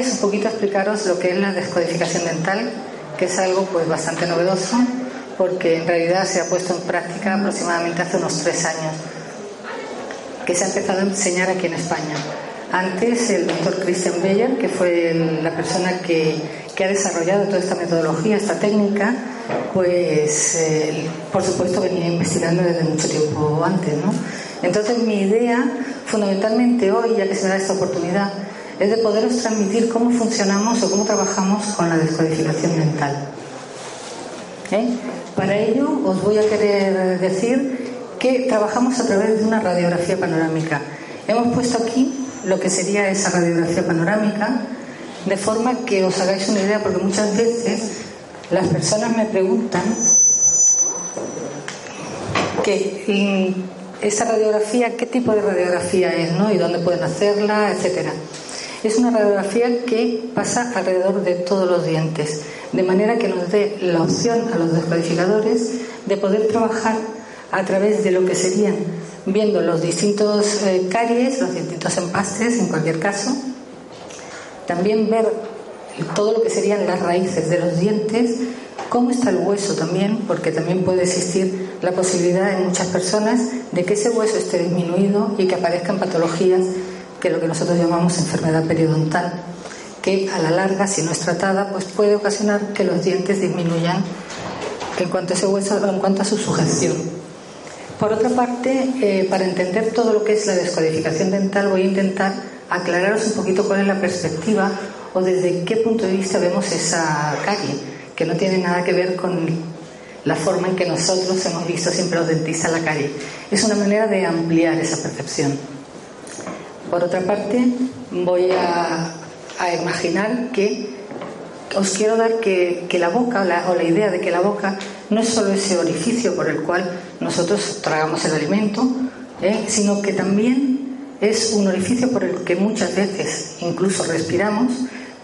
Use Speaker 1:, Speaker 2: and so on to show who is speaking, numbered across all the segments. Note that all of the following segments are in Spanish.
Speaker 1: es un poquito explicaros lo que es la descodificación dental, que es algo pues bastante novedoso, porque en realidad se ha puesto en práctica aproximadamente hace unos tres años, que se ha empezado a enseñar aquí en España. Antes el doctor Christian Beyer, que fue la persona que, que, ha desarrollado toda esta metodología, esta técnica, pues eh, por supuesto venía investigando desde mucho tiempo antes, ¿no? Entonces mi idea, fundamentalmente hoy, ya que se me da esta oportunidad, es de poderos transmitir cómo funcionamos o cómo trabajamos con la descodificación mental. ¿Eh? Para ello os voy a querer decir que trabajamos a través de una radiografía panorámica. Hemos puesto aquí lo que sería esa radiografía panorámica, de forma que os hagáis una idea, porque muchas veces las personas me preguntan que esa radiografía, qué tipo de radiografía es, ¿no? Y dónde pueden hacerla, etcétera. Es una radiografía que pasa alrededor de todos los dientes, de manera que nos dé la opción a los descodificadores de poder trabajar a través de lo que serían viendo los distintos eh, caries, los distintos empastes en cualquier caso, también ver todo lo que serían las raíces de los dientes, cómo está el hueso también, porque también puede existir la posibilidad en muchas personas de que ese hueso esté disminuido y que aparezcan patologías que lo que nosotros llamamos enfermedad periodontal, que a la larga, si no es tratada, pues puede ocasionar que los dientes disminuyan en cuanto a ese hueso, en cuanto a su sujeción. Por otra parte, eh, para entender todo lo que es la descodificación dental, voy a intentar aclararos un poquito cuál es la perspectiva o desde qué punto de vista vemos esa calle, que no tiene nada que ver con la forma en que nosotros hemos visto siempre los dentistas la calle. Es una manera de ampliar esa percepción. Por otra parte, voy a, imaginar que os quiero dar que, la boca o la, idea de que la boca no es solo ese orificio por el cual nosotros tragamos el alimento, ¿eh? sino que también es un orificio por el que muchas veces incluso respiramos,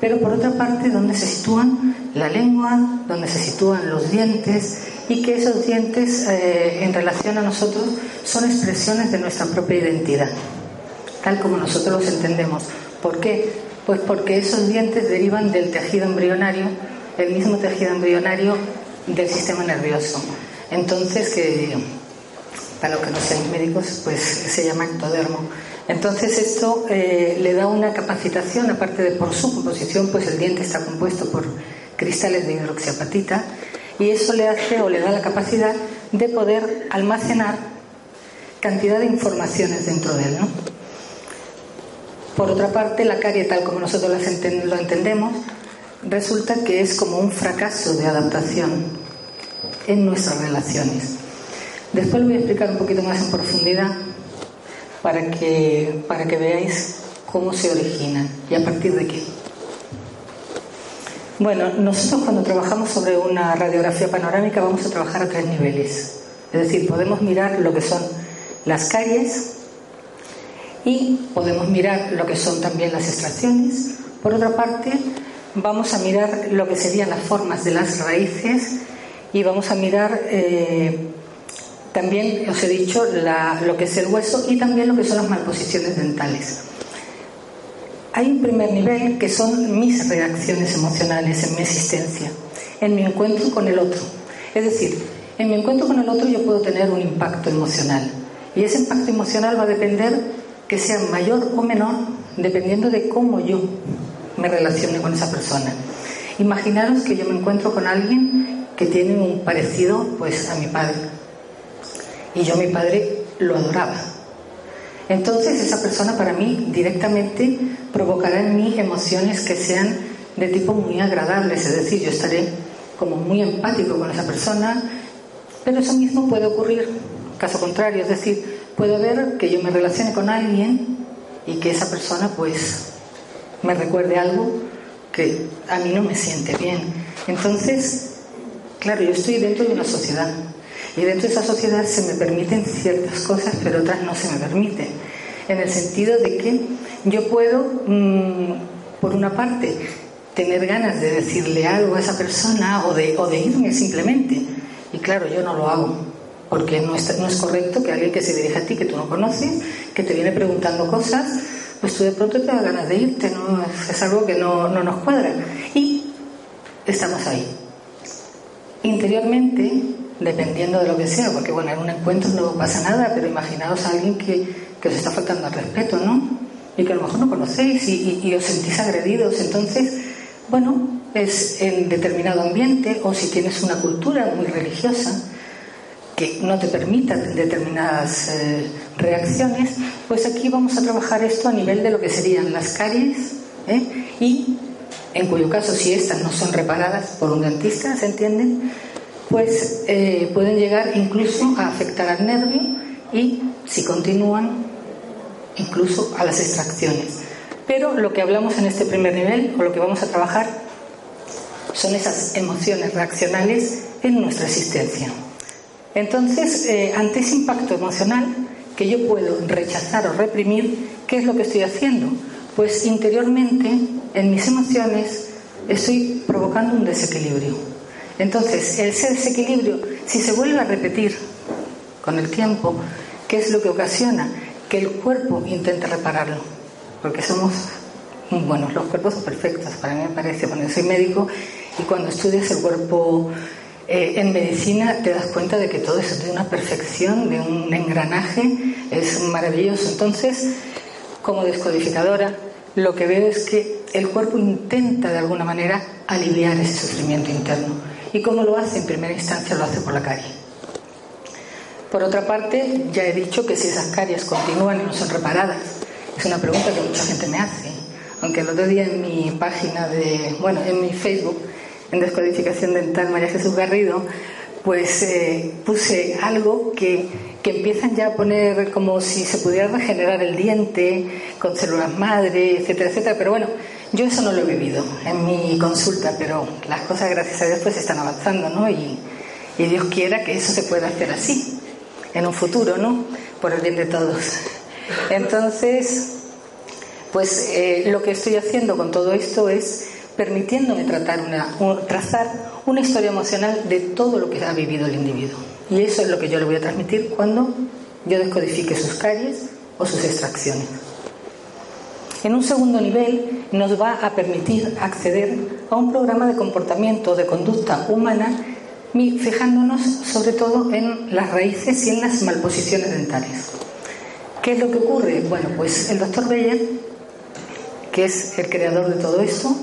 Speaker 1: pero por otra parte donde se sitúan la lengua, donde se sitúan los dientes y que esos dientes eh, en relación a nosotros son expresiones de nuestra propia identidad, tal como nosotros los entendemos. ¿Por qué? Pues porque esos dientes derivan del tejido embrionario, el mismo tejido embrionario del sistema nervioso. Entonces, que para los que no sean médicos, pues se llama ectodermo. Entonces esto eh, le da una capacitación, aparte de por su composición, pues el diente está compuesto por cristales de hidroxiapatita y eso le hace o le da la capacidad de poder almacenar cantidad de informaciones dentro de él. ¿no? Por otra parte, la carie, tal como nosotros lo entendemos, resulta que es como un fracaso de adaptación en nuestras relaciones. Después lo voy a explicar un poquito más en profundidad para que, para que veáis cómo se originan y a partir de qué. Bueno, nosotros cuando trabajamos sobre una radiografía panorámica vamos a trabajar a tres niveles. Es decir, podemos mirar lo que son las caries y podemos mirar lo que son también las extracciones. Por otra parte, vamos a mirar lo que serían las formas de las raíces y vamos a mirar eh, también os he dicho lo que es el hueso y también lo que son las malposiciones dentales. Hay un primer nivel que son mis reacciones emocionales en mi existencia, en mi encuentro con el otro. Es decir, en mi encuentro con el otro yo puedo tener un impacto emocional y ese impacto emocional va a depender que sea mayor o menor dependiendo de cómo yo me relacione con esa persona. Imaginaros que yo me encuentro con alguien que tiene un parecido pues a mi padre y yo mi padre lo adoraba. Entonces esa persona para mí directamente provocará en mí emociones que sean de tipo muy agradables, es decir, yo estaré como muy empático con esa persona, pero eso mismo puede ocurrir caso contrario, es decir, puede haber que yo me relacione con alguien y que esa persona pues me recuerde algo que a mí no me siente bien. Entonces, claro, yo estoy dentro de una sociedad y dentro de esa sociedad se me permiten ciertas cosas, pero otras no se me permiten. En el sentido de que yo puedo, mm, por una parte, tener ganas de decirle algo a esa persona o de, o de irme simplemente. Y claro, yo no lo hago, porque no es, no es correcto que alguien que se dirija a ti, que tú no conoces, que te viene preguntando cosas, pues tú de pronto te da ganas de irte, ¿no? Es algo que no, no nos cuadra. Y estamos ahí. Interiormente, dependiendo de lo que sea, porque bueno, en un encuentro no pasa nada, pero imaginaos a alguien que, que os está faltando al respeto, ¿no? Y que a lo mejor no conocéis y, y os sentís agredidos. Entonces, bueno, es en determinado ambiente o si tienes una cultura muy religiosa que no te permita determinadas eh, reacciones, pues aquí vamos a trabajar esto a nivel de lo que serían las caries ¿eh? y en cuyo caso si estas no son reparadas por un dentista, ¿se entienden? Pues eh, pueden llegar incluso a afectar al nervio y si continúan incluso a las extracciones. Pero lo que hablamos en este primer nivel o lo que vamos a trabajar son esas emociones reaccionales en nuestra existencia. Entonces, eh, ante ese impacto emocional que yo puedo rechazar o reprimir, ¿qué es lo que estoy haciendo? Pues interiormente, en mis emociones, estoy provocando un desequilibrio. Entonces, ese desequilibrio, si se vuelve a repetir con el tiempo, ¿qué es lo que ocasiona? Que el cuerpo intente repararlo, porque somos, bueno, los cuerpos son perfectos, para mí me parece, bueno, soy médico y cuando estudias el cuerpo eh, en medicina te das cuenta de que todo eso de una perfección, de un engranaje, es maravilloso. Entonces, como descodificadora, lo que veo es que el cuerpo intenta de alguna manera aliviar ese sufrimiento interno. ¿Y cómo lo hace? En primera instancia lo hace por la carie. Por otra parte, ya he dicho que si esas caries continúan y no son reparadas, es una pregunta que mucha gente me hace. Aunque el otro día en mi página de, bueno, en mi Facebook, en Descodificación Dental María Jesús Garrido, pues eh, puse algo que, que, empiezan ya a poner como si se pudiera regenerar el diente con células madre, etcétera, etcétera. Pero bueno, yo eso no lo he vivido en mi consulta, pero las cosas, gracias a Dios, pues están avanzando, ¿no? Y, y Dios quiera que eso se pueda hacer así, en un futuro, ¿no? Por el bien de todos. Entonces, pues eh, lo que estoy haciendo con todo esto es permitiéndome tratar una, trazar una historia emocional de todo lo que ha vivido el individuo. Y eso es lo que yo le voy a transmitir cuando yo descodifique sus caries o sus extracciones. En un segundo nivel nos va a permitir acceder a un programa de comportamiento, de conducta humana, fijándonos sobre todo en las raíces y en las malposiciones dentales. ¿Qué es lo que ocurre? Bueno, pues el doctor Beyer, que es el creador de todo esto,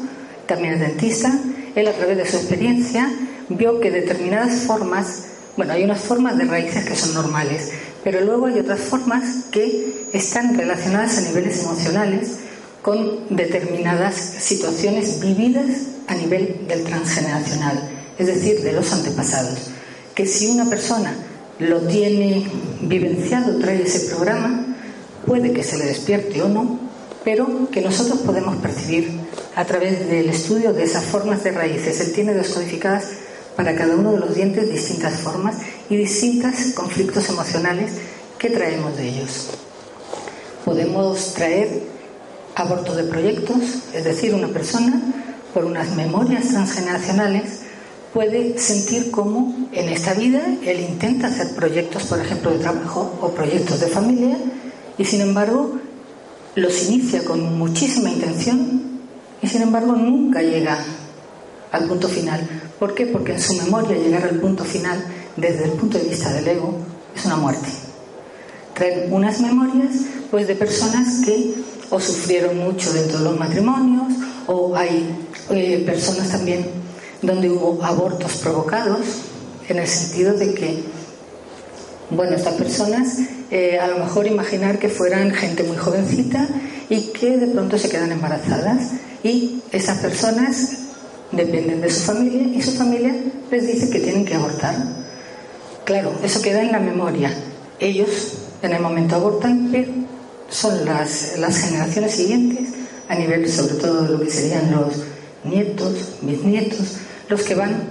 Speaker 1: también es dentista, él a través de su experiencia vio que determinadas formas, bueno, hay unas formas de raíces que son normales, pero luego hay otras formas que están relacionadas a niveles emocionales con determinadas situaciones vividas a nivel del transgeneracional, es decir, de los antepasados. Que si una persona lo tiene vivenciado, trae ese programa, puede que se le despierte o no, pero que nosotros podemos percibir a través del estudio de esas formas de raíces. Él tiene descodificadas para cada uno de los dientes distintas formas y distintos conflictos emocionales que traemos de ellos. Podemos traer aborto de proyectos, es decir, una persona por unas memorias transgeneracionales puede sentir cómo en esta vida él intenta hacer proyectos, por ejemplo, de trabajo o proyectos de familia y sin embargo los inicia con muchísima intención y sin embargo nunca llega al punto final. ¿Por qué? Porque en su memoria llegar al punto final desde el punto de vista del ego es una muerte. Traen unas memorias pues de personas que o sufrieron mucho dentro de los matrimonios o hay eh, personas también donde hubo abortos provocados en el sentido de que bueno, estas personas eh, a lo mejor imaginar que fueran gente muy jovencita y que de pronto se quedan embarazadas y esas personas dependen de su familia y su familia les dice que tienen que abortar. Claro, eso queda en la memoria. Ellos en el momento abortan, pero son las, las generaciones siguientes, a nivel sobre todo de lo que serían los nietos, bisnietos, los que van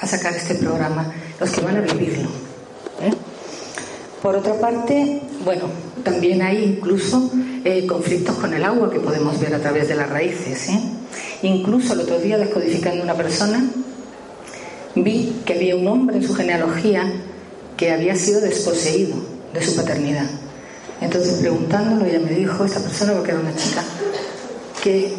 Speaker 1: a sacar este programa, los que van a vivirlo. ¿eh? Por otra parte, bueno, también hay incluso eh, conflictos con el agua que podemos ver a través de las raíces. ¿eh? Incluso el otro día, descodificando una persona, vi que había un hombre en su genealogía que había sido desposeído de su paternidad. Entonces preguntándolo, ella me dijo, esta persona, porque era una chica, que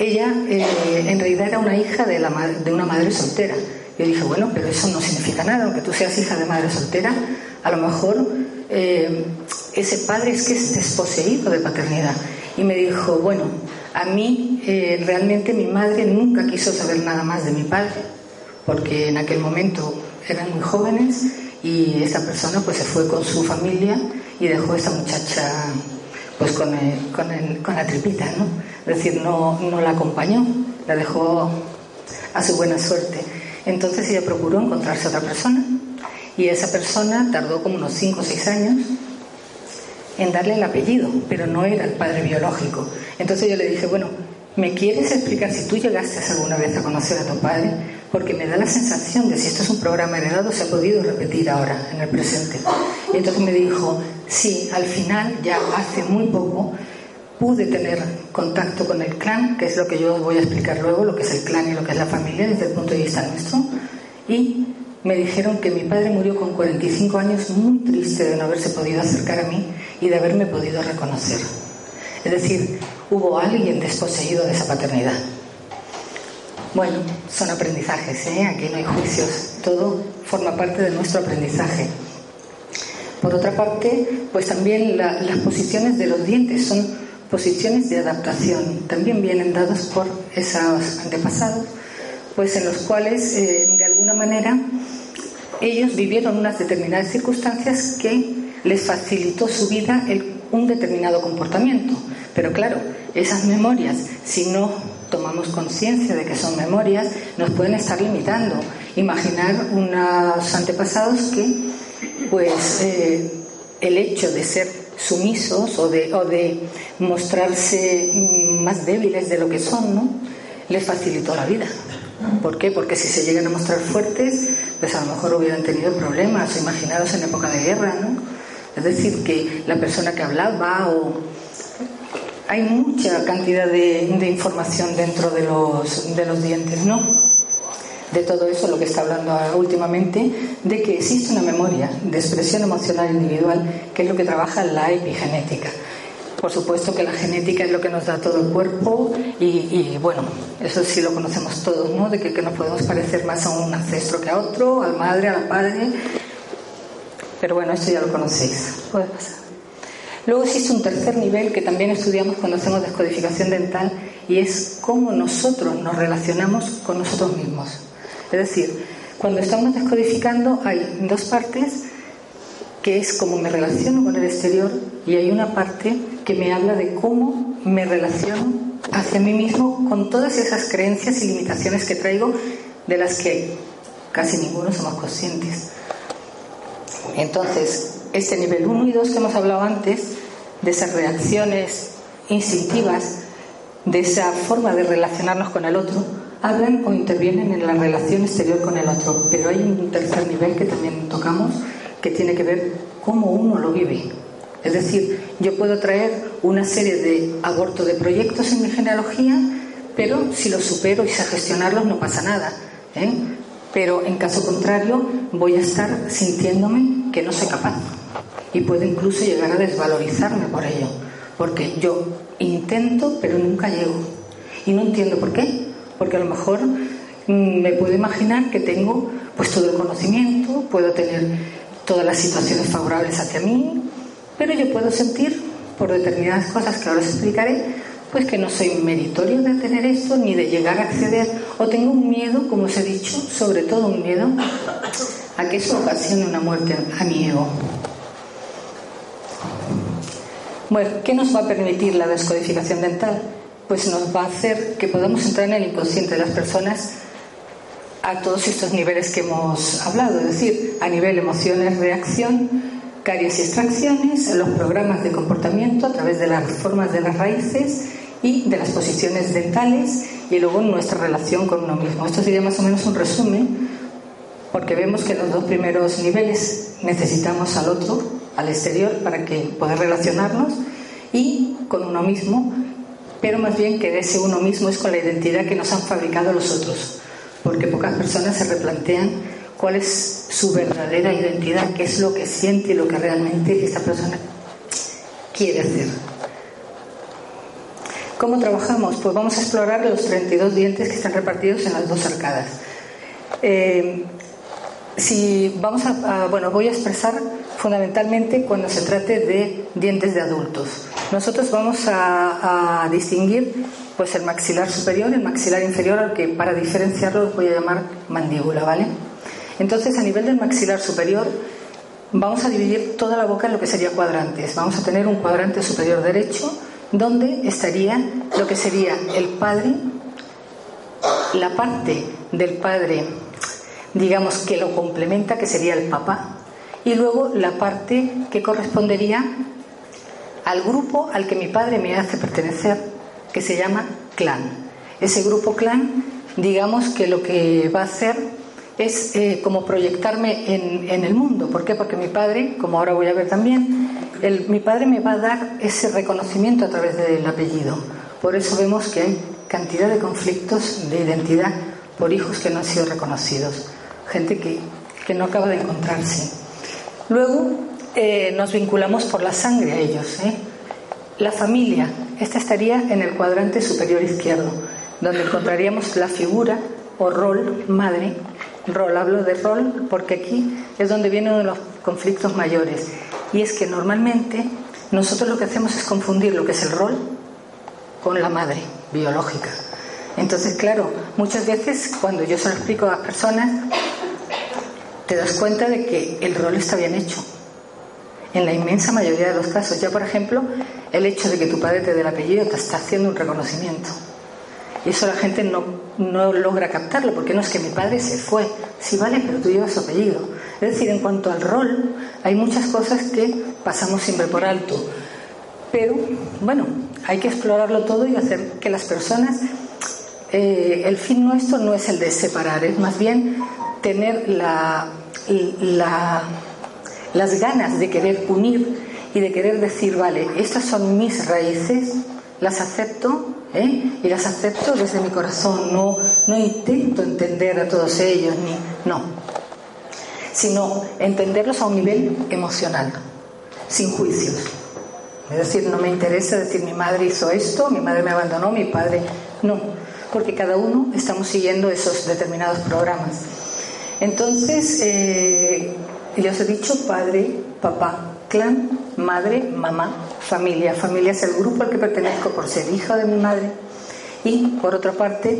Speaker 1: ella eh, en realidad era una hija de, la, de una madre soltera. Yo dije, bueno, pero eso no significa nada, aunque tú seas hija de madre soltera, a lo mejor eh, ese padre es que es desposeído de paternidad. Y me dijo, bueno, a mí eh, realmente mi madre nunca quiso saber nada más de mi padre, porque en aquel momento eran muy jóvenes y esta persona pues se fue con su familia y dejó a esta muchacha pues con, con, la tripita, ¿no? Es decir, no, no la acompañó, la dejó a su buena suerte. Entonces ella procuró encontrarse otra persona y esa persona tardó como unos 5 o 6 años en darle el apellido, pero no era el padre biológico. Entonces yo le dije, bueno, ¿me quieres explicar si tú llegaste alguna vez a conocer a tu padre? Porque me da la sensación de si esto es un programa heredado se ha podido repetir ahora, en el presente. Y entonces me dijo, sí, al final, ya hace muy poco, pude tener contacto con el clan, que es lo que yo voy a explicar luego, lo que es el clan y lo que es la familia desde el punto de vista nuestro, y me dijeron que mi padre murió con 45 años muy triste de no haberse podido acercar a mí y de haberme podido reconocer. Es decir, hubo alguien desposeído de esa paternidad. Bueno, son aprendizajes, ¿eh? aquí no hay juicios, todo forma parte de nuestro aprendizaje. Por otra parte, pues también las posiciones de los dientes son posiciones de adaptación, también vienen dados por esos antepasados pues en los cuales eh, de alguna manera ellos vivieron unas determinadas circunstancias que les facilitó su vida un determinado comportamiento. Pero claro, esas memorias, si no tomamos conciencia de que son memorias, nos pueden estar limitando. Imaginar unos antepasados que, pues, eh, el hecho de ser sumisos o de, o de mostrarse más débiles de lo que son, ¿no? les facilitó la vida. ¿Por qué? Porque si se llegan a mostrar fuertes, pues a lo mejor hubieran tenido problemas, imaginados en época de guerra, ¿no? Es decir, que la persona que hablaba o... Hay mucha cantidad de, información dentro de los, de los dientes, ¿no? De todo eso, lo que está hablando últimamente, de que existe una memoria de expresión emocional individual, que es lo que trabaja la epigenética. Por supuesto que la genética es lo que nos da todo el cuerpo y, bueno, eso sí lo conocemos todos, ¿no? De que, nos podemos parecer más a un ancestro que a otro, al madre, a la padre. Pero bueno, esto ya lo conocéis. Puede pasar. Luego existe un tercer nivel que también estudiamos cuando hacemos descodificación dental y es cómo nosotros nos relacionamos con nosotros mismos. Es decir, cuando estamos descodificando hay dos partes que es cómo me relaciono con el exterior y hay una parte que me habla de cómo me relaciono hacia mí mismo con todas esas creencias y limitaciones que traigo de las que casi ninguno somos conscientes. Entonces, este nivel 1 y 2 que hemos hablado antes, de esas reacciones instintivas, de esa forma de relacionarnos con el otro, hablan o intervienen en la relación exterior con el otro. Pero hay un tercer nivel que también tocamos, que tiene que ver cómo uno lo vive. Es decir, yo puedo traer una serie de abortos de proyectos en mi genealogía, pero si los supero y sé gestionarlos no pasa nada. ¿eh? Pero en caso contrario, voy a estar sintiéndome que no soy capaz. Y puedo incluso llegar a desvalorizarme por ello. Porque yo intento, pero nunca llego. Y no entiendo por qué. Porque a lo mejor mm, me puedo imaginar que tengo pues todo el conocimiento, puedo tener todas las situaciones favorables hacia mí, pero yo puedo sentir, por determinadas cosas que ahora os explicaré, pues que no soy meritorio de tener esto ni de llegar a acceder, o tengo un miedo, como os he dicho, sobre todo un miedo a que eso ocasione una muerte a mi ego. Bueno, ¿qué nos va a permitir la descodificación dental? Pues nos va a hacer que podamos entrar en el inconsciente de las personas a todos estos niveles que hemos hablado, es decir, a nivel emociones, reacción, y extracciones, los programas de comportamiento a través de las formas de las raíces y de las posiciones dentales y luego nuestra relación con uno mismo. Esto sería más o menos un resumen porque vemos que en los dos primeros niveles necesitamos al otro, al exterior, para que poder relacionarnos y con uno mismo, pero más bien que ese uno mismo es con la identidad que nos han fabricado los otros, porque pocas personas se replantean cuál es su verdadera identidad, qué es lo que siente y lo que realmente esta persona quiere hacer. ¿Cómo trabajamos? Pues vamos a explorar los 32 dientes que están repartidos en las dos arcadas. Eh, si vamos a, bueno, voy a expresar fundamentalmente cuando se trate de dientes de adultos. Nosotros vamos a, distinguir pues el maxilar superior, el maxilar inferior, al que para diferenciarlo voy a llamar mandíbula, ¿vale? Entonces, a nivel del maxilar superior, vamos a dividir toda la boca en lo que sería cuadrantes. Vamos a tener un cuadrante superior derecho, donde estaría lo que sería el padre, la parte del padre digamos, que lo complementa, que sería el papá, y luego la parte que correspondería al grupo al que mi padre me hace pertenecer, que se llama clan. Ese grupo clan, digamos que lo que va a hacer es eh, como proyectarme en, el mundo. ¿Por qué? Porque mi padre, como ahora voy a ver también, mi padre me va a dar ese reconocimiento a través del apellido. Por eso vemos que hay cantidad de conflictos de identidad por hijos que no han sido reconocidos gente que, no acaba de encontrarse. Luego eh, nos vinculamos por la sangre a ellos. ¿eh? La familia, esta estaría en el cuadrante superior izquierdo, donde encontraríamos la figura o rol madre. Rol, hablo de rol porque aquí es donde viene uno de los conflictos mayores. Y es que normalmente nosotros lo que hacemos es confundir lo que es el rol con la madre biológica. Entonces, claro, muchas veces cuando yo se lo explico a las personas, te das cuenta de que el rol está bien hecho. En la inmensa mayoría de los casos. Ya, por ejemplo, el hecho de que tu padre te dé el apellido te está haciendo un reconocimiento. Y eso la gente no, no logra captarlo, porque no es que mi padre se fue. Sí, vale, pero tú llevas su apellido. Es decir, en cuanto al rol, hay muchas cosas que pasamos siempre por alto. Pero, bueno, hay que explorarlo todo y hacer que las personas. Eh, el fin nuestro no es el de separar, es más bien tener la, las ganas de querer unir y de querer decir, vale, estas son mis raíces, las acepto ¿eh? y las acepto desde mi corazón, no, no intento entender a todos ellos, ni no, sino entenderlos a un nivel emocional, sin juicios. Es decir, no me interesa decir mi madre hizo esto, mi madre me abandonó, mi padre. No, porque cada uno estamos siguiendo esos determinados programas. Entonces, eh, ya os he dicho padre, papá, clan, madre, mamá, familia. Familia es el grupo al que pertenezco por ser hija de mi madre. Y, por otra parte,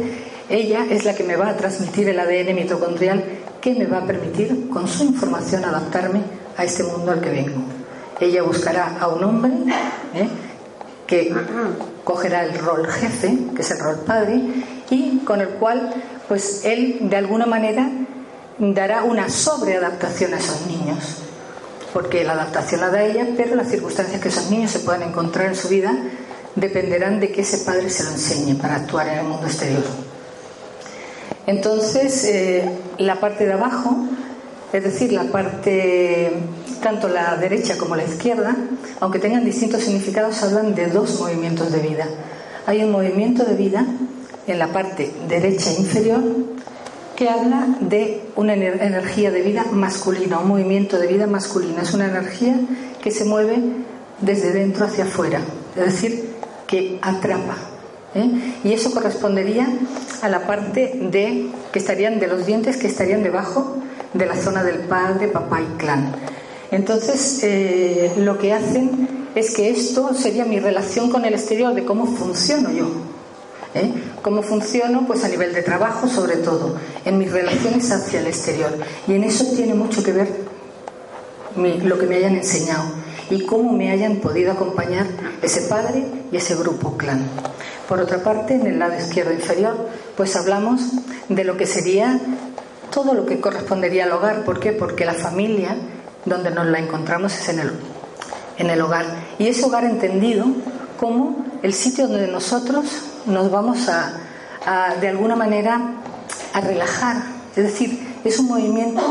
Speaker 1: ella es la que me va a transmitir el ADN mitocondrial que me va a permitir, con su información, adaptarme a este mundo al que vengo. Ella buscará a un hombre ¿eh? que cogerá el rol jefe, que es el rol padre, y con el cual, pues él, de alguna manera, dará una sobreadaptación a esos niños, porque la adaptación la da ella, pero las circunstancias que esos niños se puedan encontrar en su vida dependerán de que ese padre se lo enseñe para actuar en el mundo exterior. Entonces, eh, la parte de abajo, es decir, la parte, tanto la derecha como la izquierda, aunque tengan distintos significados, hablan de dos movimientos de vida. Hay un movimiento de vida en la parte derecha inferior que habla de una energía de vida masculina, un movimiento de vida masculina. Es una energía que se mueve desde dentro hacia afuera, es decir, que atrapa. ¿eh? Y eso correspondería a la parte de que estarían de los dientes que estarían debajo de la zona del padre, papá y clan. Entonces, eh, lo que hacen es que esto sería mi relación con el exterior, de cómo funciono yo. ¿eh? ¿Cómo funciono? Pues a nivel de trabajo, sobre todo, en mis relaciones hacia el exterior. Y en eso tiene mucho que ver lo que me hayan enseñado y cómo me hayan podido acompañar ese padre y ese grupo clan. Por otra parte, en el lado izquierdo inferior, pues hablamos de lo que sería todo lo que correspondería al hogar. ¿Por qué? Porque la familia, donde nos la encontramos, es en el, en el hogar. Y ese hogar entendido como el sitio donde nosotros nos vamos a, de alguna manera, a relajar. Es decir, es un movimiento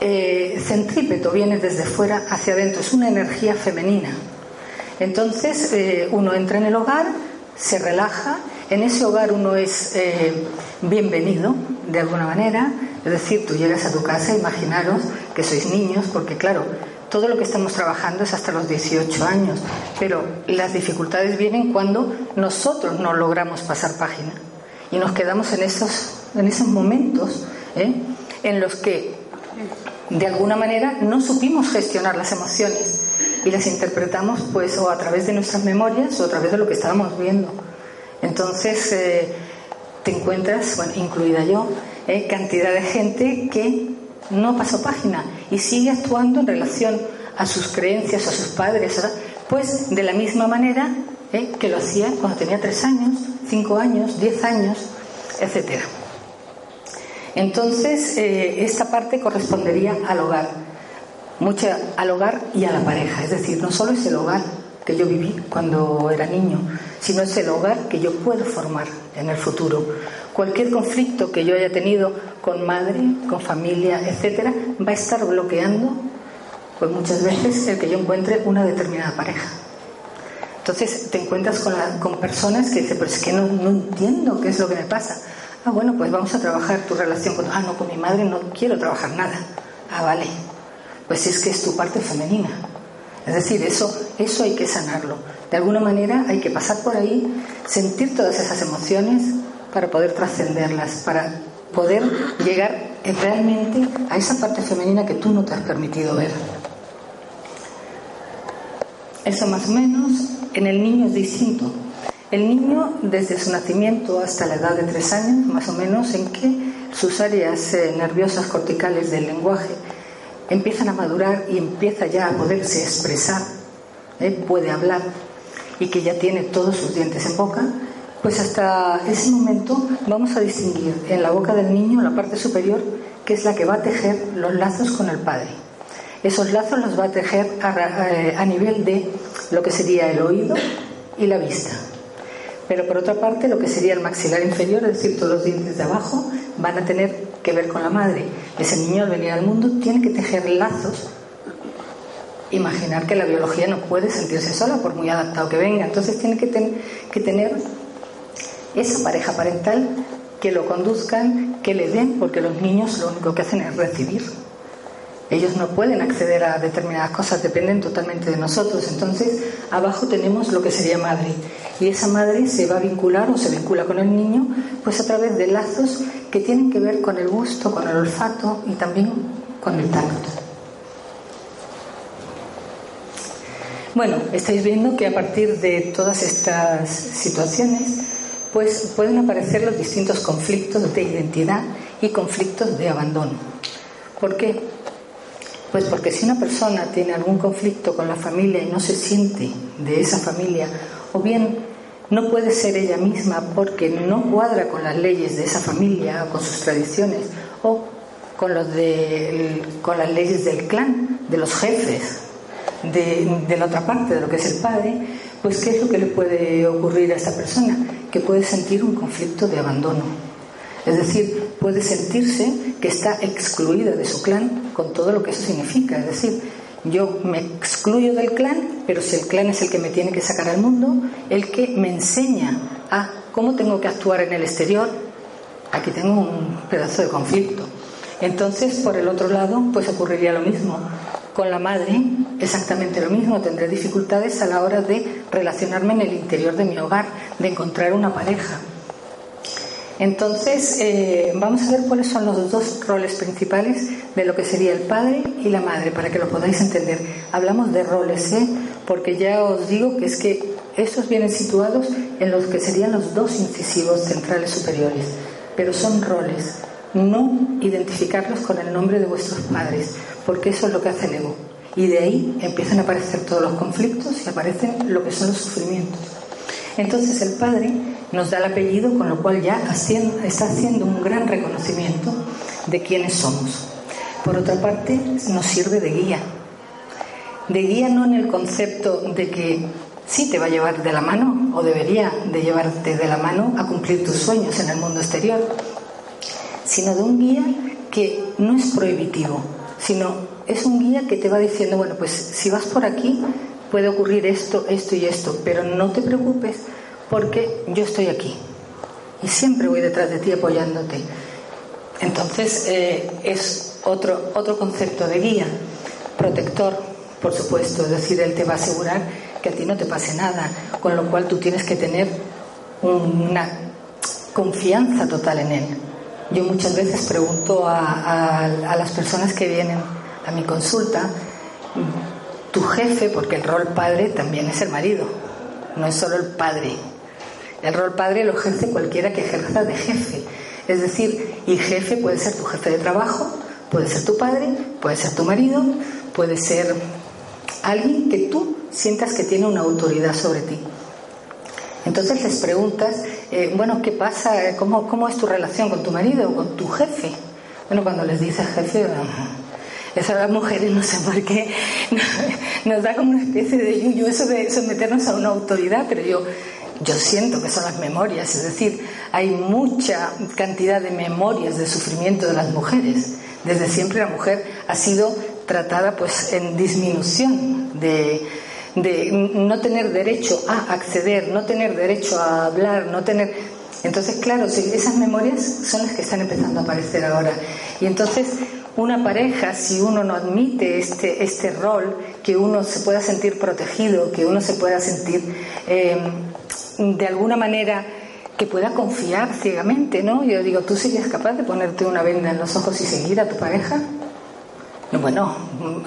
Speaker 1: eh, centrípeto, viene desde fuera hacia adentro, es una energía femenina. Entonces, eh, uno entra en el hogar, se relaja, en ese hogar uno es eh, bienvenido, de alguna manera, es decir, tú llegas a tu casa, imaginaros que sois niños, porque claro, todo lo que estamos trabajando es hasta los 18 años, pero las dificultades vienen cuando nosotros no logramos pasar página y nos quedamos en esos, en esos momentos ¿eh? en los que de alguna manera no supimos gestionar las emociones y las interpretamos pues a través de nuestras memorias o a través de lo que estábamos viendo. Entonces eh, te encuentras, incluida yo, eh, cantidad de gente que no pasó página y sigue actuando en relación a sus creencias, a sus padres, pues de la misma manera eh, que lo hacía cuando tenía tres años, cinco años, diez años, etcétera. Entonces, esta parte correspondería al hogar mucho al hogar y a la pareja. Es decir, no solo es el hogar que yo viví cuando era niño, sino es el hogar que yo puedo formar en el futuro. Cualquier conflicto que yo haya tenido con madre, con familia, etcétera, va a estar bloqueando, pues muchas veces, el que yo encuentre una determinada pareja. Entonces te encuentras con, con personas que dicen, pero es que no, no entiendo qué es lo que me pasa. Ah, bueno, pues vamos a trabajar tu relación con. Ah, no, con mi madre no quiero trabajar nada. Ah, vale, pues es que es tu parte femenina. Es decir, eso, eso hay que sanarlo. De alguna manera hay que pasar por ahí, sentir todas esas emociones para poder trascenderlas, para poder llegar realmente a esa parte femenina que tú no te has permitido ver. Eso más o menos en el niño es distinto. El niño, desde su nacimiento hasta la edad de tres años, más o menos, en que sus áreas eh, nerviosas corticales del lenguaje empiezan a madurar y empieza ya a poderse expresar, ¿eh? puede hablar y que ya tiene todos sus dientes en boca, pues hasta ese momento vamos a distinguir en la boca del niño la parte superior, que es la que va a tejer los lazos con el padre. Esos lazos los va a tejer a, a nivel de lo que sería el oído y la vista. Pero por otra parte, lo que sería el maxilar inferior, es decir, todos los dientes de abajo, van a tener que ver con la madre. Ese niño al venir al mundo tiene que tejer lazos. Imaginar que la biología no puede sentirse sola por muy adaptado que venga. Entonces tiene que tener esa pareja parental que lo conduzcan, que le den, porque los niños lo único que hacen es recibir. Ellos no pueden acceder a determinadas cosas, dependen totalmente de nosotros. Entonces, abajo tenemos lo que sería madre. Y esa madre se va a vincular o se vincula con el niño, pues a través de lazos que tienen que ver con el gusto, con el olfato y también con el tacto. Bueno, estáis viendo que a partir de todas estas situaciones, pues pueden aparecer los distintos conflictos de identidad y conflictos de abandono. ¿Por qué? Pues porque si una persona tiene algún conflicto con la familia y no se siente de esa familia, o bien no puede ser ella misma porque no cuadra con las leyes de esa familia o con sus tradiciones, o con, los con las leyes del clan, de los jefes, de la otra parte, de lo que es el padre, pues ¿qué es lo que le puede ocurrir a esta persona? Que puede sentir un conflicto de abandono. Es decir, puede sentirse que está excluida de su clan con todo lo que eso significa. Es decir, yo me excluyo del clan, pero si el clan es el que me tiene que sacar al mundo, el que me enseña a cómo tengo que actuar en el exterior, aquí tengo un pedazo de conflicto. Entonces, por el otro lado, pues ocurriría lo mismo. Con la madre, exactamente lo mismo. Tendré dificultades a la hora de relacionarme en el interior de mi hogar, de encontrar una pareja. Entonces, eh, vamos a ver cuáles son los dos roles principales de lo que sería el padre y la madre, para que lo podáis entender. Hablamos de roles, ¿eh? porque ya os digo que es que estos vienen situados en los que serían los dos incisivos centrales superiores, pero son roles, no identificarlos con el nombre de vuestros padres, porque eso es lo que hace el ego. Y de ahí empiezan a aparecer todos los conflictos y aparecen lo que son los sufrimientos. Entonces el padre nos da el apellido, con lo cual ya está haciendo un gran reconocimiento de quiénes somos. Por otra parte, nos sirve de guía. De guía no en el concepto de que sí te va a llevar de la mano o debería de llevarte de la mano a cumplir tus sueños en el mundo exterior, sino de un guía que no es prohibitivo, sino es un guía que te va diciendo, bueno, pues si vas por aquí puede ocurrir esto, esto y esto, pero no te preocupes porque yo estoy aquí y siempre voy detrás de ti apoyándote. Entonces eh, es otro, otro concepto de guía, protector, por supuesto, es decir, él te va a asegurar que a ti no te pase nada, con lo cual tú tienes que tener una confianza total en él. Yo muchas veces pregunto a, las personas que vienen a mi consulta, tu jefe, porque el rol padre también es el marido, no es solo el padre. El rol padre lo ejerce cualquiera que ejerza de jefe. Es decir, y jefe puede ser tu jefe de trabajo, puede ser tu padre, puede ser tu marido, puede ser alguien que tú sientas que tiene una autoridad sobre ti. Entonces les preguntas, eh, bueno, ¿qué pasa? ¿Cómo, ¿Cómo es tu relación con tu marido o con tu jefe? Bueno, cuando les dices jefe, eso a las mujeres no sé por qué nos da como una especie de yuyo eso de someternos a una autoridad, pero yo, yo siento que son las memorias, es decir, hay mucha cantidad de memorias de sufrimiento de las mujeres. Desde siempre la mujer ha sido tratada pues en disminución de, de no tener derecho a acceder, no tener derecho a hablar, no tener... Entonces, claro, esas memorias son las que están empezando a aparecer ahora. Y entonces, una pareja, si uno no admite este, este rol, que uno se pueda sentir protegido, que uno se pueda sentir eh, de alguna manera que pueda confiar ciegamente, ¿no? Yo digo, ¿tú serías capaz de ponerte una venda en los ojos y seguir a tu pareja? Bueno,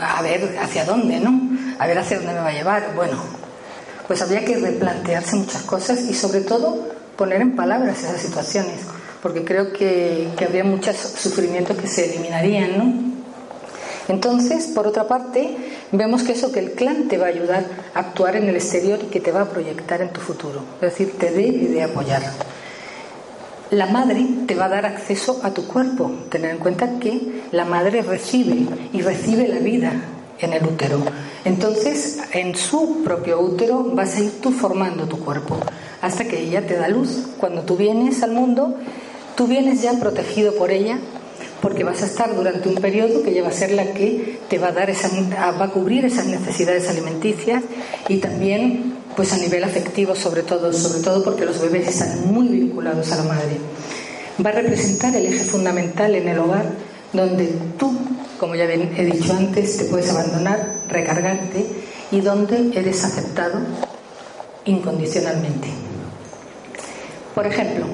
Speaker 1: a ver hacia dónde, ¿no? A ver hacia dónde me va a llevar. Bueno, pues habría que replantearse muchas cosas y sobre todo poner en palabras esas situaciones, porque creo que, que habría muchos sufrimientos que se eliminarían, ¿no? Entonces, por otra parte, vemos que eso que el clan te va a ayudar a actuar en el exterior y que te va a proyectar en tu futuro, es decir, te debe de apoyar. La madre te va a dar acceso a tu cuerpo. Tener en cuenta que la madre recibe y recibe la vida en el útero. Entonces, en su propio útero vas a ir tú formando tu cuerpo hasta que ella te da luz. Cuando tú vienes al mundo, tú vienes ya protegido por ella porque vas a estar durante un periodo que ella va a ser la que te va a dar esa, va a cubrir esas necesidades alimenticias y también pues a nivel afectivo sobre todo, sobre todo porque los bebés están muy vinculados a la madre. Va a representar el eje fundamental en el hogar donde tú, como ya he dicho antes, te puedes abandonar, recargarte y donde eres aceptado incondicionalmente. Por ejemplo,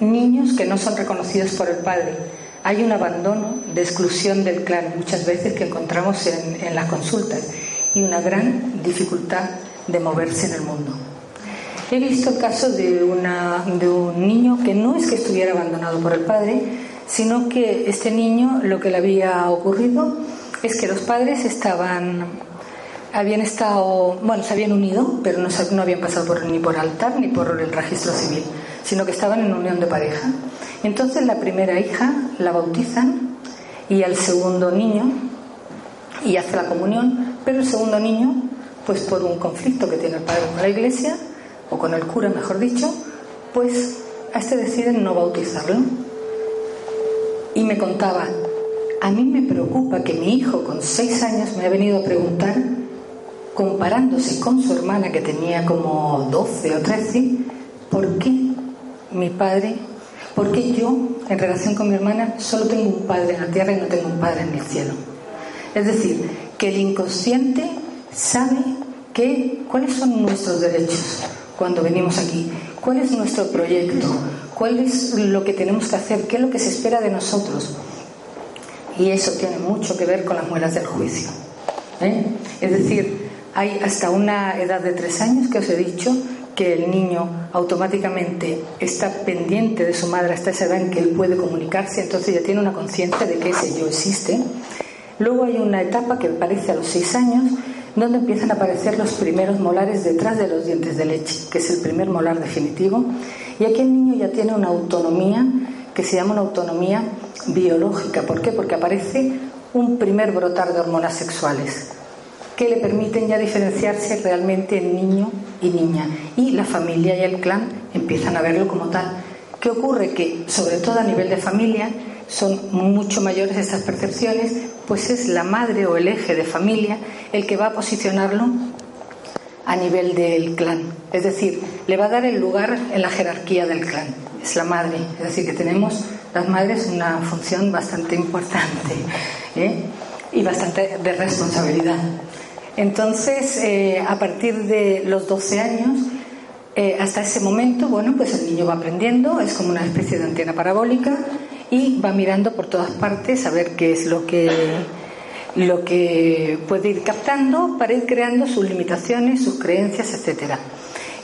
Speaker 1: niños que no son reconocidos por el padre. Hay un abandono de exclusión del clan muchas veces que encontramos en, en las consultas y una gran dificultad de moverse en el mundo. He visto el caso de, una, de un niño que no es que estuviera abandonado por el padre, sino que este niño lo que le había ocurrido es que los padres estaban habían estado, bueno, se habían unido, pero no, no habían pasado por, ni por altar ni por el registro civil, sino que estaban en unión de pareja. Entonces la primera hija la bautizan y al segundo niño y hace la comunión, pero el segundo niño pues por un conflicto que tiene el padre con la iglesia, o con el cura, mejor dicho, pues a este deciden no bautizarlo. Y me contaba, a mí me preocupa que mi hijo con seis años me ha venido a preguntar, comparándose con su hermana que tenía como 12 o 13, ¿por qué mi padre, por qué yo en relación con mi hermana solo tengo un padre en la tierra y no tengo un padre en el cielo? Es decir, que el inconsciente sabe que, cuáles son nuestros derechos cuando venimos aquí, cuál es nuestro proyecto, cuál es lo que tenemos que hacer, qué es lo que se espera de nosotros. Y eso tiene mucho que ver con las muelas del juicio. ¿eh? Es decir, hay hasta una edad de tres años que os he dicho que el niño automáticamente está pendiente de su madre hasta esa edad en que él puede comunicarse, entonces ya tiene una conciencia de que ese yo existe. Luego hay una etapa que parece a los seis años, donde empiezan a aparecer los primeros molares detrás de los dientes de leche, que es el primer molar definitivo. Y aquí el niño ya tiene una autonomía que se llama una autonomía biológica. ¿Por qué? Porque aparece un primer brotar de hormonas sexuales que le permiten ya diferenciarse realmente en niño y niña. Y la familia y el clan empiezan a verlo como tal. ¿Qué ocurre? Que, sobre todo a nivel de familia, son mucho mayores estas percepciones, pues es la madre o el eje de familia el que va a posicionarlo a nivel del clan. Es decir, le va a dar el lugar en la jerarquía del clan. Es la madre. Es decir, que tenemos las madres una función bastante importante ¿eh? y bastante de responsabilidad. Entonces, eh, a partir de los 12 años, eh, hasta ese momento, bueno, pues el niño va aprendiendo, es como una especie de antena parabólica y va mirando por todas partes a ver qué es lo que, lo que puede ir captando para ir creando sus limitaciones, sus creencias, etcétera.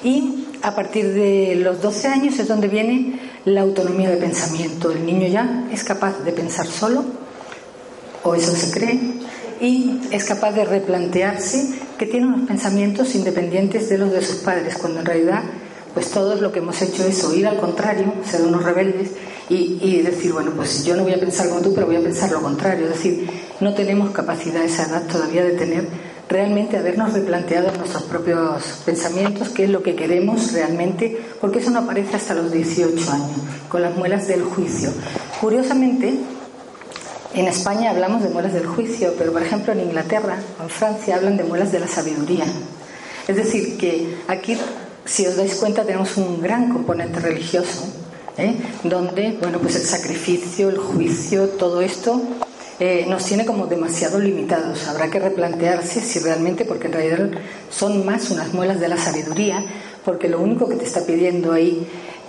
Speaker 1: Y a partir de los 12 años es donde viene la autonomía de pensamiento. El niño ya es capaz de pensar solo, o eso se cree, y es capaz de replantearse que tiene unos pensamientos independientes de los de sus padres, cuando en realidad pues todos lo que hemos hecho es oír al contrario, ser unos rebeldes y, decir, bueno, pues yo no voy a pensar como tú, pero voy a pensar lo contrario. Es decir, no tenemos capacidad esa edad todavía de tener realmente habernos replanteado nuestros propios pensamientos, qué es lo que queremos realmente, porque eso no aparece hasta los 18 años, con las muelas del juicio. Curiosamente, en España hablamos de muelas del juicio, pero por ejemplo en Inglaterra o en Francia hablan de muelas de la sabiduría. Es decir, que aquí, si os dais cuenta, tenemos un gran componente religioso, ¿eh? donde, bueno, pues el sacrificio, el juicio, todo esto eh, nos tiene como demasiado limitados. Habrá que replantearse si realmente, porque en realidad son más unas muelas de la sabiduría, porque lo único que te está pidiendo ahí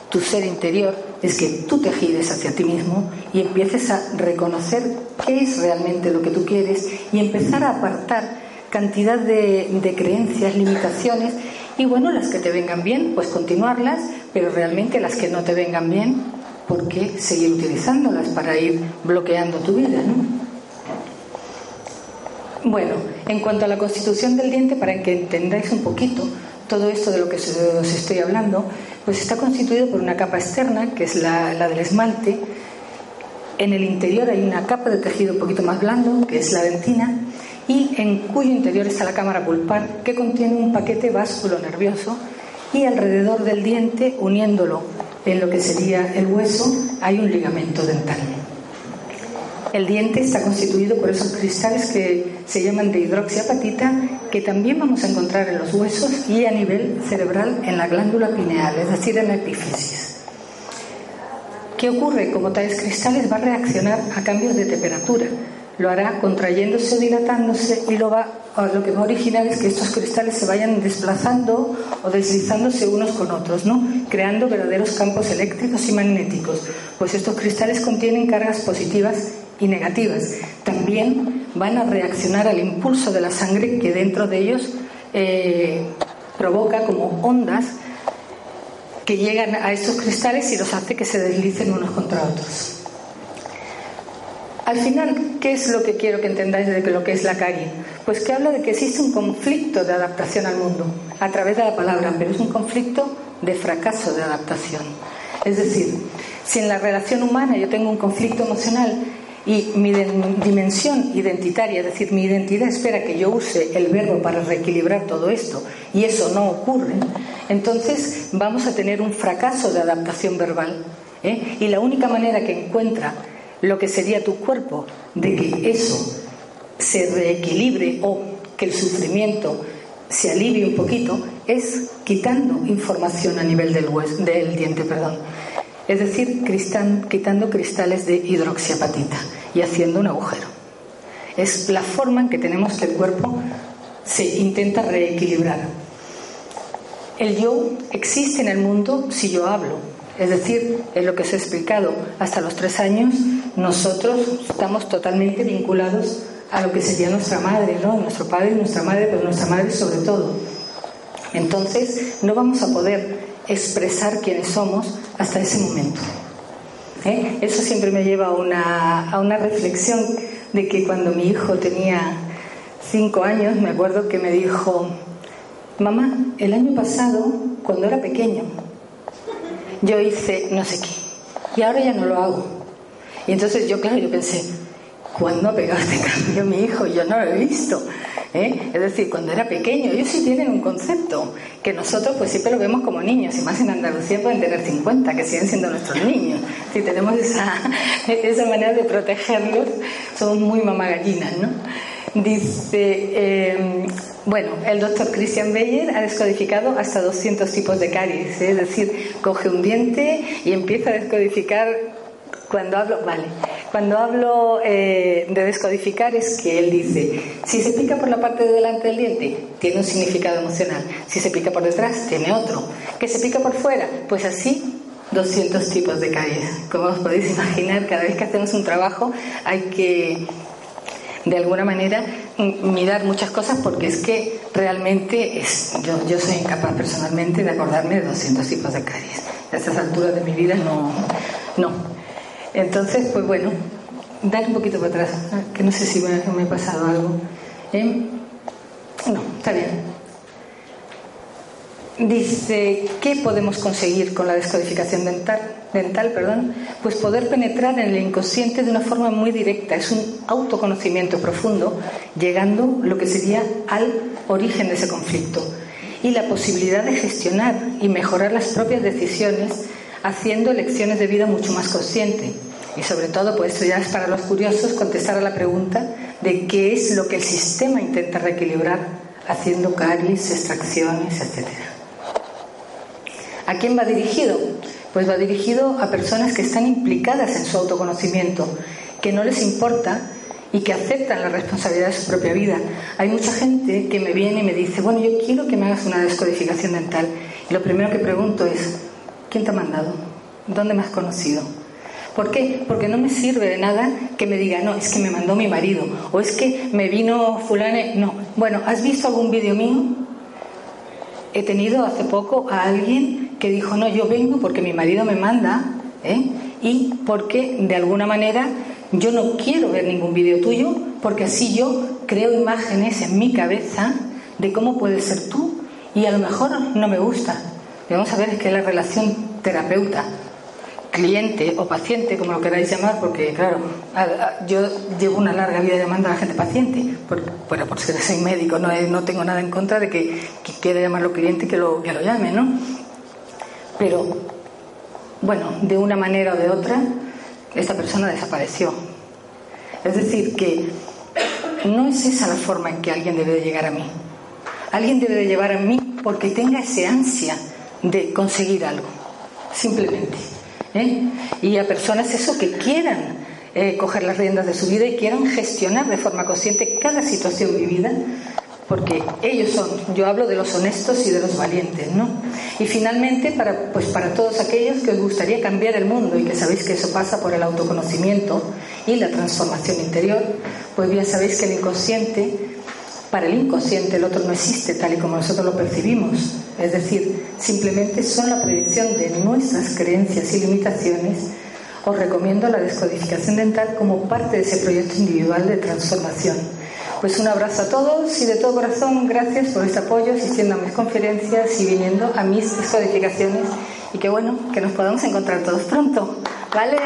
Speaker 1: tu ser interior es que tú te gires hacia ti mismo y empieces a reconocer qué es realmente lo que tú quieres y empezar a apartar cantidad de, creencias, limitaciones y bueno, las que te vengan bien, pues continuarlas, pero realmente las que no te vengan bien, ¿por qué seguir utilizándolas para ir bloqueando tu vida? Bueno, en cuanto a la constitución del diente, para que entendáis un poquito todo esto de lo que os estoy hablando, pues está constituido por una capa externa, que es la, del esmalte. En el interior hay una capa de tejido un poquito más blando, que es la dentina, y en cuyo interior está la cámara pulpar, que contiene un paquete básculo nervioso, y alrededor del diente, uniéndolo en lo que sería el hueso, hay un ligamento dental. El diente está constituido por esos cristales que se llaman de hidroxiapatita, que también vamos a encontrar en los huesos y a nivel cerebral en la glándula pineal, es decir, en la epífisis. ¿Qué ocurre? Como tales cristales va a reaccionar a cambios de temperatura. Lo hará contrayéndose o dilatándose y lo, va, lo que va a originar es que estos cristales se vayan desplazando o deslizándose unos con otros, ¿no? creando verdaderos campos eléctricos y magnéticos, pues estos cristales contienen cargas positivas y negativas. También van a reaccionar al impulso de la sangre que dentro de ellos eh, provoca como ondas que llegan a estos cristales y los hace que se deslicen unos contra otros. Al final, ¿qué es lo que quiero que entendáis de lo que es la carie? Pues que habla de que existe un conflicto de adaptación al mundo a través de la palabra, pero es un conflicto de fracaso de adaptación. Es decir, si en la relación humana yo tengo un conflicto emocional y mi dimensión identitaria, es decir, mi identidad espera que yo use el verbo para reequilibrar todo esto y eso no ocurre, entonces vamos a tener un fracaso de adaptación verbal. ¿eh? Y la única manera que encuentra lo que sería tu cuerpo de que eso se reequilibre o que el sufrimiento se alivie un poquito es quitando información a nivel del, del diente. Perdón es decir, quitando cristales de hidroxiapatita y haciendo un agujero. Es la forma en que tenemos que el cuerpo se intenta reequilibrar. El yo existe en el mundo si yo hablo. Es decir, en lo que os he explicado, hasta los tres años nosotros estamos totalmente vinculados a lo que sería nuestra madre, ¿no? Nuestro padre y nuestra madre, pero nuestra madre sobre todo. Entonces, no vamos a poder expresar quiénes somos hasta ese momento. ¿Eh? Eso siempre me lleva a una, a una reflexión de que cuando mi hijo tenía cinco años, me acuerdo que me dijo, mamá, el año pasado, cuando era pequeño, yo hice no sé qué, y ahora ya no lo hago. Y entonces yo, claro, yo pensé, ¿cuándo ha pegado este cambio mi hijo? Yo no lo he visto. ¿eh? Es decir, cuando era pequeño, ellos sí tienen un concepto que nosotros pues siempre lo vemos como niños, y más en Andalucía pueden tener 50, que siguen siendo nuestros niños. Si tenemos esa, esa manera de protegerlos, somos muy mamagallinas, ¿no? Dice, em, bueno, el doctor Christian Beyer ha descodificado hasta 200 tipos de caries, ¿eh? es decir, coge un diente y empieza a descodificar cuando hablo, vale, cuando hablo eh, de descodificar es que él dice, si se pica por la parte de delante del diente, tiene un significado emocional. Si se pica por detrás, tiene otro. Que se pica por fuera, pues así 200 tipos de caries. Como os podéis imaginar, cada vez que hacemos un trabajo hay que, de alguna manera, mirar muchas cosas porque es que realmente es, yo, soy incapaz personalmente de acordarme de 200 tipos de caries. A estas alturas de mi vida no. no entonces, pues bueno, dar un poquito para atrás, que no sé si me, me ha pasado algo. ¿Eh? No, está bien. Dice, ¿qué podemos conseguir con la descodificación dental? dental perdón? Pues poder penetrar en el inconsciente de una forma muy directa. Es un autoconocimiento profundo, llegando lo que sería al origen de ese conflicto. Y la posibilidad de gestionar y mejorar las propias decisiones haciendo elecciones de vida mucho más consciente. Y sobre todo, pues esto ya es para los curiosos, contestar a la pregunta de qué es lo que el sistema intenta reequilibrar haciendo caries, extracciones, etc. ¿A quién va dirigido? Pues va dirigido a personas que están implicadas en su autoconocimiento, que no les importa y que aceptan la responsabilidad de su propia vida. Hay mucha gente que me viene y me dice, bueno, yo quiero que me hagas una descodificación dental. Y lo primero que pregunto es, ¿quién te ha mandado? ¿Dónde me has conocido? ¿Por qué? Porque no me sirve de nada que me diga, no, es que me mandó mi marido, o es que me vino fulane. No. Bueno, ¿has visto algún vídeo mío? He tenido hace poco a alguien que dijo, no, yo vengo porque mi marido me manda, ¿eh? y porque de alguna manera yo no quiero ver ningún vídeo tuyo, porque así yo creo imágenes en mi cabeza de cómo puedes ser tú, y a lo mejor no me gusta. Vamos a ver, es que la relación terapeuta cliente o paciente, como lo queráis llamar, porque claro, yo llevo una larga vida llamando a la gente paciente, por, bueno, por ser soy médico, no, tengo nada en contra de que, que quiera llamarlo cliente que lo, que lo llame, ¿no? Pero, bueno, de una manera o de otra, esta persona desapareció. Es decir, que no es esa la forma en que alguien debe de llegar a mí. Alguien debe de llevar a mí porque tenga ese ansia de conseguir algo, simplemente. ¿Eh? y a personas eso que quieran eh, coger las riendas de su vida y quieran gestionar de forma consciente cada situación vivida porque ellos son, yo hablo de los honestos y de los valientes, ¿no? Y finalmente, para, pues para todos aquellos que os gustaría cambiar el mundo y que sabéis que eso pasa por el autoconocimiento y la transformación interior, pues bien sabéis que el inconsciente para el inconsciente el otro no existe tal y como nosotros lo percibimos. Es decir, simplemente son la proyección de nuestras creencias y limitaciones. Os recomiendo la descodificación dental como parte de ese proyecto individual de transformación. Pues un abrazo a todos y de todo corazón gracias por este apoyo, asistiendo a mis conferencias y viniendo a mis descodificaciones. Y que bueno, que nos podamos encontrar todos pronto. ¿Vale?